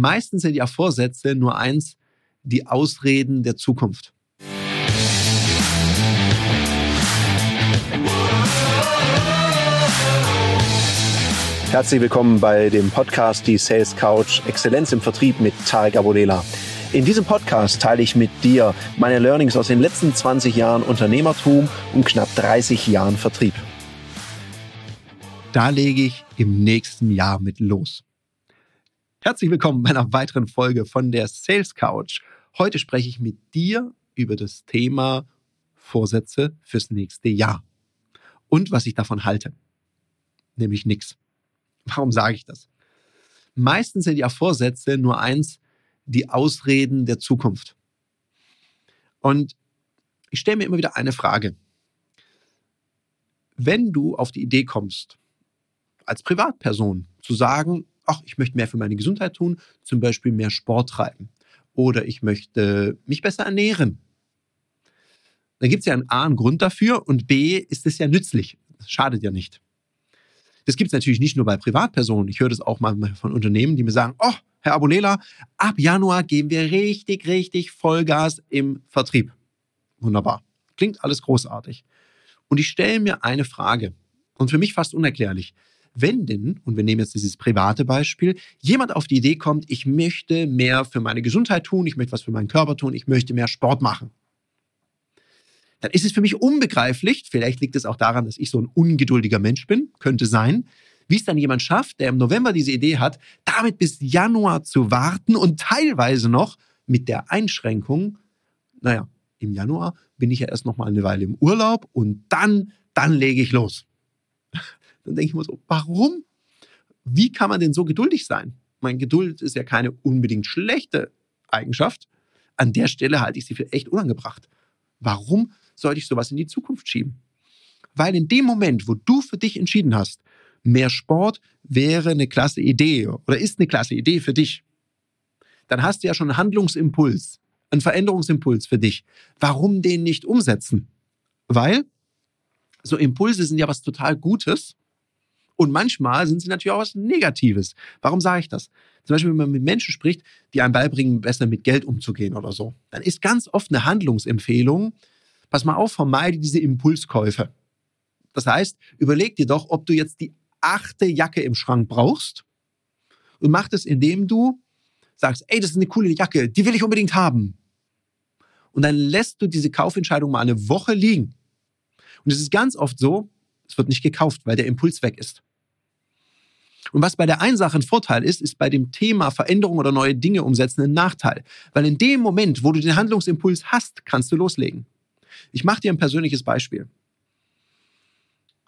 Meistens sind ja Vorsätze nur eins, die Ausreden der Zukunft. Herzlich willkommen bei dem Podcast Die Sales Couch Exzellenz im Vertrieb mit Tarek Abodela. In diesem Podcast teile ich mit dir meine Learnings aus den letzten 20 Jahren Unternehmertum und knapp 30 Jahren Vertrieb. Da lege ich im nächsten Jahr mit los. Herzlich willkommen bei einer weiteren Folge von der Sales Couch. Heute spreche ich mit dir über das Thema Vorsätze fürs nächste Jahr und was ich davon halte. Nämlich nichts. Warum sage ich das? Meistens sind ja Vorsätze nur eins, die Ausreden der Zukunft. Und ich stelle mir immer wieder eine Frage. Wenn du auf die Idee kommst, als Privatperson zu sagen, ach, ich möchte mehr für meine Gesundheit tun, zum Beispiel mehr Sport treiben oder ich möchte mich besser ernähren, dann gibt es ja A, einen Grund dafür und B, ist es ja nützlich. Das schadet ja nicht. Das gibt es natürlich nicht nur bei Privatpersonen. Ich höre das auch mal von Unternehmen, die mir sagen, oh, Herr Abulela, ab Januar geben wir richtig, richtig Vollgas im Vertrieb. Wunderbar. Klingt alles großartig. Und ich stelle mir eine Frage. Und für mich fast unerklärlich. Wenn denn, und wir nehmen jetzt dieses private Beispiel, jemand auf die Idee kommt, ich möchte mehr für meine Gesundheit tun, ich möchte was für meinen Körper tun, ich möchte mehr Sport machen, dann ist es für mich unbegreiflich, vielleicht liegt es auch daran, dass ich so ein ungeduldiger Mensch bin, könnte sein, wie es dann jemand schafft, der im November diese Idee hat, damit bis Januar zu warten und teilweise noch mit der Einschränkung, naja, im Januar bin ich ja erst noch mal eine Weile im Urlaub und dann, dann lege ich los. Dann denke ich mir so, warum? Wie kann man denn so geduldig sein? Mein Geduld ist ja keine unbedingt schlechte Eigenschaft. An der Stelle halte ich sie für echt unangebracht. Warum sollte ich sowas in die Zukunft schieben? Weil in dem Moment, wo du für dich entschieden hast, mehr Sport wäre eine klasse Idee oder ist eine klasse Idee für dich, dann hast du ja schon einen Handlungsimpuls, einen Veränderungsimpuls für dich. Warum den nicht umsetzen? Weil so Impulse sind ja was total Gutes und manchmal sind sie natürlich auch was Negatives. Warum sage ich das? Zum Beispiel, wenn man mit Menschen spricht, die einem beibringen, besser mit Geld umzugehen oder so, dann ist ganz oft eine Handlungsempfehlung, pass mal auf, vermeide diese Impulskäufe. Das heißt, überleg dir doch, ob du jetzt die achte Jacke im Schrank brauchst und mach das, indem du sagst, ey, das ist eine coole Jacke, die will ich unbedingt haben. Und dann lässt du diese Kaufentscheidung mal eine Woche liegen. Und es ist ganz oft so, es wird nicht gekauft, weil der Impuls weg ist. Und was bei der einen Sache ein Vorteil ist, ist bei dem Thema Veränderung oder neue Dinge umsetzen ein Nachteil. Weil in dem Moment, wo du den Handlungsimpuls hast, kannst du loslegen. Ich mache dir ein persönliches Beispiel.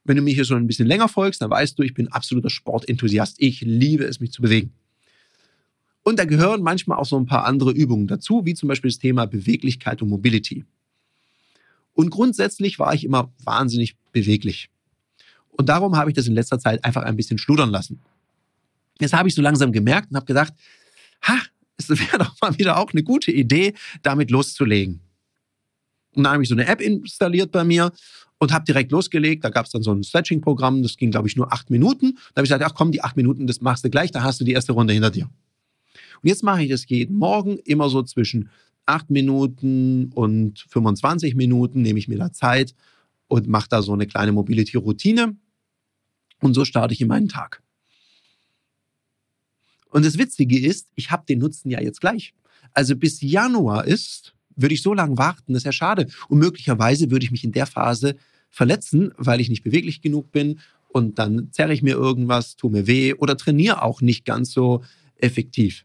Wenn du mir hier schon ein bisschen länger folgst, dann weißt du, ich bin absoluter Sportenthusiast. Ich liebe es, mich zu bewegen. Und da gehören manchmal auch so ein paar andere Übungen dazu, wie zum Beispiel das Thema Beweglichkeit und Mobility. Und grundsätzlich war ich immer wahnsinnig beweglich. Und darum habe ich das in letzter Zeit einfach ein bisschen schludern lassen. Jetzt habe ich so langsam gemerkt und habe gedacht, ha, es wäre doch mal wieder auch eine gute Idee, damit loszulegen. Und dann habe ich so eine App installiert bei mir und habe direkt losgelegt. Da gab es dann so ein Stretching-Programm, das ging, glaube ich, nur acht Minuten. Da habe ich gesagt, ach komm, die acht Minuten, das machst du gleich, da hast du die erste Runde hinter dir. Und jetzt mache ich das jeden Morgen immer so zwischen acht Minuten und 25 Minuten, nehme ich mir da Zeit und mache da so eine kleine Mobility-Routine. Und so starte ich in meinen Tag. Und das Witzige ist, ich habe den Nutzen ja jetzt gleich. Also bis Januar ist, würde ich so lange warten, das ist ja schade. Und möglicherweise würde ich mich in der Phase verletzen, weil ich nicht beweglich genug bin und dann zerre ich mir irgendwas, tue mir weh oder trainiere auch nicht ganz so effektiv.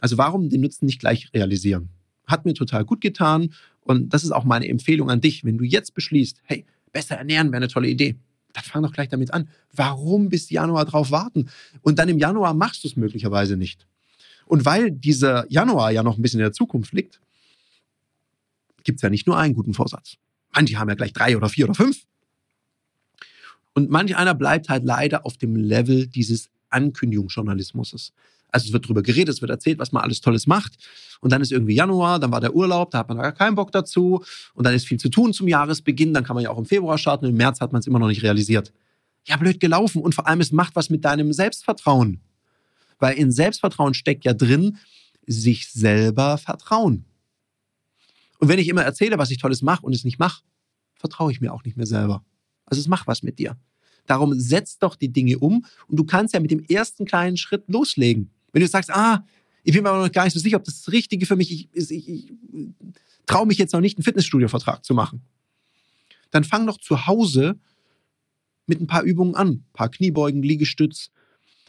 Also warum den Nutzen nicht gleich realisieren? Hat mir total gut getan und das ist auch meine Empfehlung an dich, wenn du jetzt beschließt, hey, besser ernähren wäre eine tolle Idee. Dann fang doch gleich damit an. Warum bis Januar drauf warten? Und dann im Januar machst du es möglicherweise nicht. Und weil dieser Januar ja noch ein bisschen in der Zukunft liegt, gibt es ja nicht nur einen guten Vorsatz. Manche haben ja gleich drei oder vier oder fünf. Und manch einer bleibt halt leider auf dem Level dieses Ankündigungsjournalismus. Also es wird darüber geredet, es wird erzählt, was man alles Tolles macht. Und dann ist irgendwie Januar, dann war der Urlaub, da hat man gar keinen Bock dazu. Und dann ist viel zu tun zum Jahresbeginn, dann kann man ja auch im Februar starten. Im März hat man es immer noch nicht realisiert. Ja, blöd gelaufen. Und vor allem, es macht was mit deinem Selbstvertrauen. Weil in Selbstvertrauen steckt ja drin, sich selber vertrauen. Und wenn ich immer erzähle, was ich Tolles mache und es nicht mache, vertraue ich mir auch nicht mehr selber. Also es macht was mit dir. Darum setz doch die Dinge um und du kannst ja mit dem ersten kleinen Schritt loslegen. Wenn du sagst, ah, ich bin mir aber noch gar nicht so sicher, ob das das Richtige für mich ist, ich, ich, ich traue mich jetzt noch nicht, einen Fitnessstudio-Vertrag zu machen. Dann fang doch zu Hause mit ein paar Übungen an. Ein paar Kniebeugen, Liegestütz.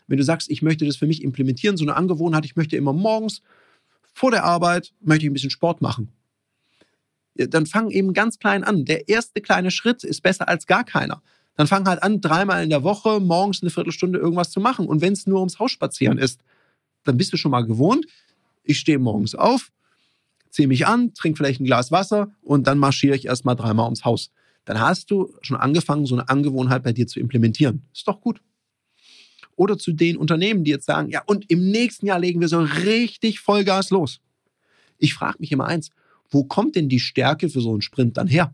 Wenn du sagst, ich möchte das für mich implementieren, so eine Angewohnheit, ich möchte immer morgens vor der Arbeit, möchte ich ein bisschen Sport machen. Dann fang eben ganz klein an. Der erste kleine Schritt ist besser als gar keiner. Dann fang halt an, dreimal in der Woche morgens eine Viertelstunde irgendwas zu machen. Und wenn es nur ums Haus spazieren ist, dann bist du schon mal gewohnt. Ich stehe morgens auf, ziehe mich an, trinke vielleicht ein Glas Wasser und dann marschiere ich erstmal dreimal ums Haus. Dann hast du schon angefangen, so eine Angewohnheit bei dir zu implementieren. Ist doch gut. Oder zu den Unternehmen, die jetzt sagen, ja, und im nächsten Jahr legen wir so richtig Vollgas los. Ich frage mich immer eins, wo kommt denn die Stärke für so einen Sprint dann her?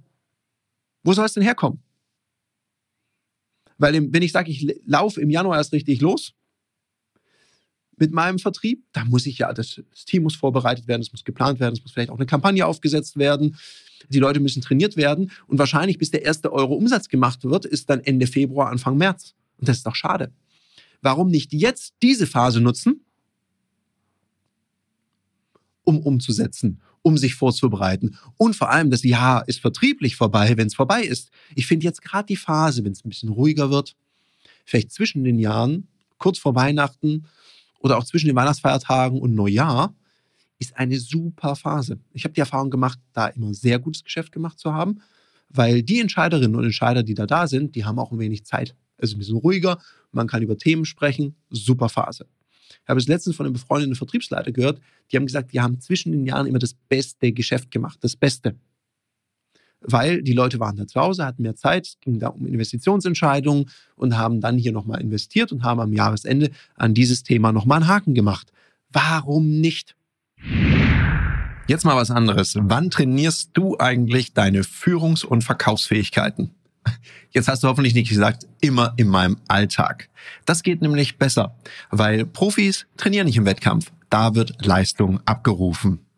Wo soll es denn herkommen? Weil wenn ich sage, ich laufe im Januar erst richtig los, mit meinem Vertrieb. Da muss ich ja, das, das Team muss vorbereitet werden, es muss geplant werden, es muss vielleicht auch eine Kampagne aufgesetzt werden. Die Leute müssen trainiert werden und wahrscheinlich bis der erste Euro Umsatz gemacht wird, ist dann Ende Februar, Anfang März. Und das ist doch schade. Warum nicht jetzt diese Phase nutzen, um umzusetzen, um sich vorzubereiten. Und vor allem, das Jahr ist vertrieblich vorbei, wenn es vorbei ist. Ich finde jetzt gerade die Phase, wenn es ein bisschen ruhiger wird, vielleicht zwischen den Jahren, kurz vor Weihnachten, oder auch zwischen den Weihnachtsfeiertagen und Neujahr ist eine super Phase. Ich habe die Erfahrung gemacht, da immer sehr gutes Geschäft gemacht zu haben, weil die Entscheiderinnen und Entscheider, die da da sind, die haben auch ein wenig Zeit. Es ist ein bisschen ruhiger, man kann über Themen sprechen, super Phase. Ich habe es letztens von einem befreundeten Vertriebsleiter gehört, die haben gesagt, die haben zwischen den Jahren immer das beste Geschäft gemacht, das Beste weil die Leute waren da zu Hause, hatten mehr Zeit, es ging da um Investitionsentscheidungen und haben dann hier nochmal investiert und haben am Jahresende an dieses Thema nochmal einen Haken gemacht. Warum nicht? Jetzt mal was anderes. Wann trainierst du eigentlich deine Führungs- und Verkaufsfähigkeiten? Jetzt hast du hoffentlich nicht gesagt, immer in meinem Alltag. Das geht nämlich besser, weil Profis trainieren nicht im Wettkampf. Da wird Leistung abgerufen.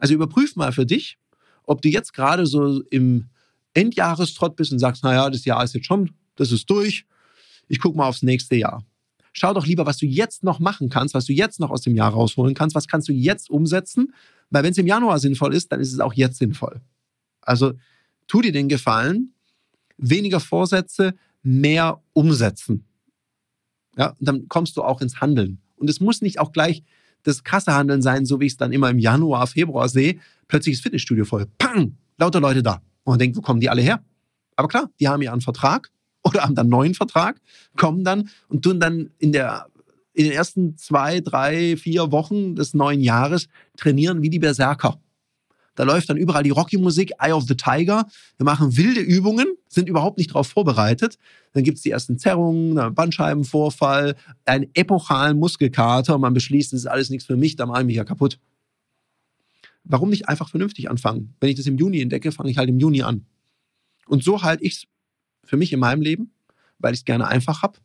Also überprüf mal für dich, ob du jetzt gerade so im Endjahrestrott bist und sagst, naja, das Jahr ist jetzt schon, das ist durch. Ich gucke mal aufs nächste Jahr. Schau doch lieber, was du jetzt noch machen kannst, was du jetzt noch aus dem Jahr rausholen kannst, was kannst du jetzt umsetzen. Weil wenn es im Januar sinnvoll ist, dann ist es auch jetzt sinnvoll. Also tu dir den Gefallen, weniger Vorsätze, mehr umsetzen. Ja, dann kommst du auch ins Handeln. Und es muss nicht auch gleich das krasse Handeln sein, so wie ich es dann immer im Januar, Februar sehe. Plötzlich ist Fitnessstudio voll. Pang! Lauter Leute da. Und man denkt, wo kommen die alle her? Aber klar, die haben ja einen Vertrag oder haben dann einen neuen Vertrag, kommen dann und tun dann in der in den ersten zwei, drei, vier Wochen des neuen Jahres trainieren wie die Berserker. Da läuft dann überall die Rocky-Musik, Eye of the Tiger. Wir machen wilde Übungen, sind überhaupt nicht darauf vorbereitet. Dann gibt es die ersten Zerrungen, einen Bandscheibenvorfall, einen epochalen Muskelkater. Man beschließt, das ist alles nichts für mich, da mache ich mich ja kaputt. Warum nicht einfach vernünftig anfangen? Wenn ich das im Juni entdecke, fange ich halt im Juni an. Und so halte ich es für mich in meinem Leben, weil ich es gerne einfach habe.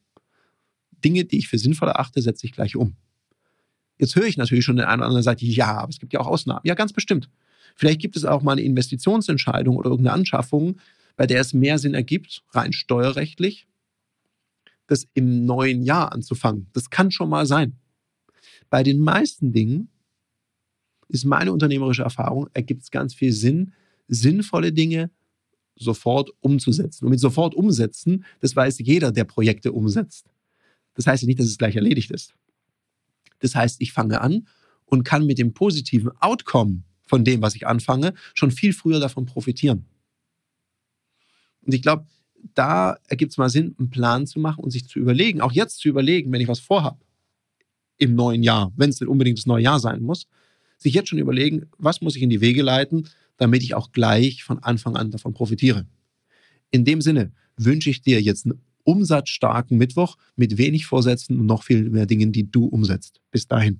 Dinge, die ich für sinnvoll erachte, setze ich gleich um. Jetzt höre ich natürlich schon den einen oder anderen Seite, ja, aber es gibt ja auch Ausnahmen. Ja, ganz bestimmt. Vielleicht gibt es auch mal eine Investitionsentscheidung oder irgendeine Anschaffung, bei der es mehr Sinn ergibt, rein steuerrechtlich, das im neuen Jahr anzufangen. Das kann schon mal sein. Bei den meisten Dingen ist meine unternehmerische Erfahrung, ergibt es ganz viel Sinn, sinnvolle Dinge sofort umzusetzen. Und mit sofort umsetzen, das weiß jeder, der Projekte umsetzt. Das heißt ja nicht, dass es gleich erledigt ist. Das heißt, ich fange an und kann mit dem positiven Outcome von dem, was ich anfange, schon viel früher davon profitieren. Und ich glaube, da ergibt es mal Sinn, einen Plan zu machen und sich zu überlegen, auch jetzt zu überlegen, wenn ich was vorhabe. im neuen Jahr, wenn es denn unbedingt das neue Jahr sein muss, sich jetzt schon überlegen, was muss ich in die Wege leiten, damit ich auch gleich von Anfang an davon profitiere. In dem Sinne wünsche ich dir jetzt einen umsatzstarken Mittwoch mit wenig Vorsätzen und noch viel mehr Dingen, die du umsetzt. Bis dahin.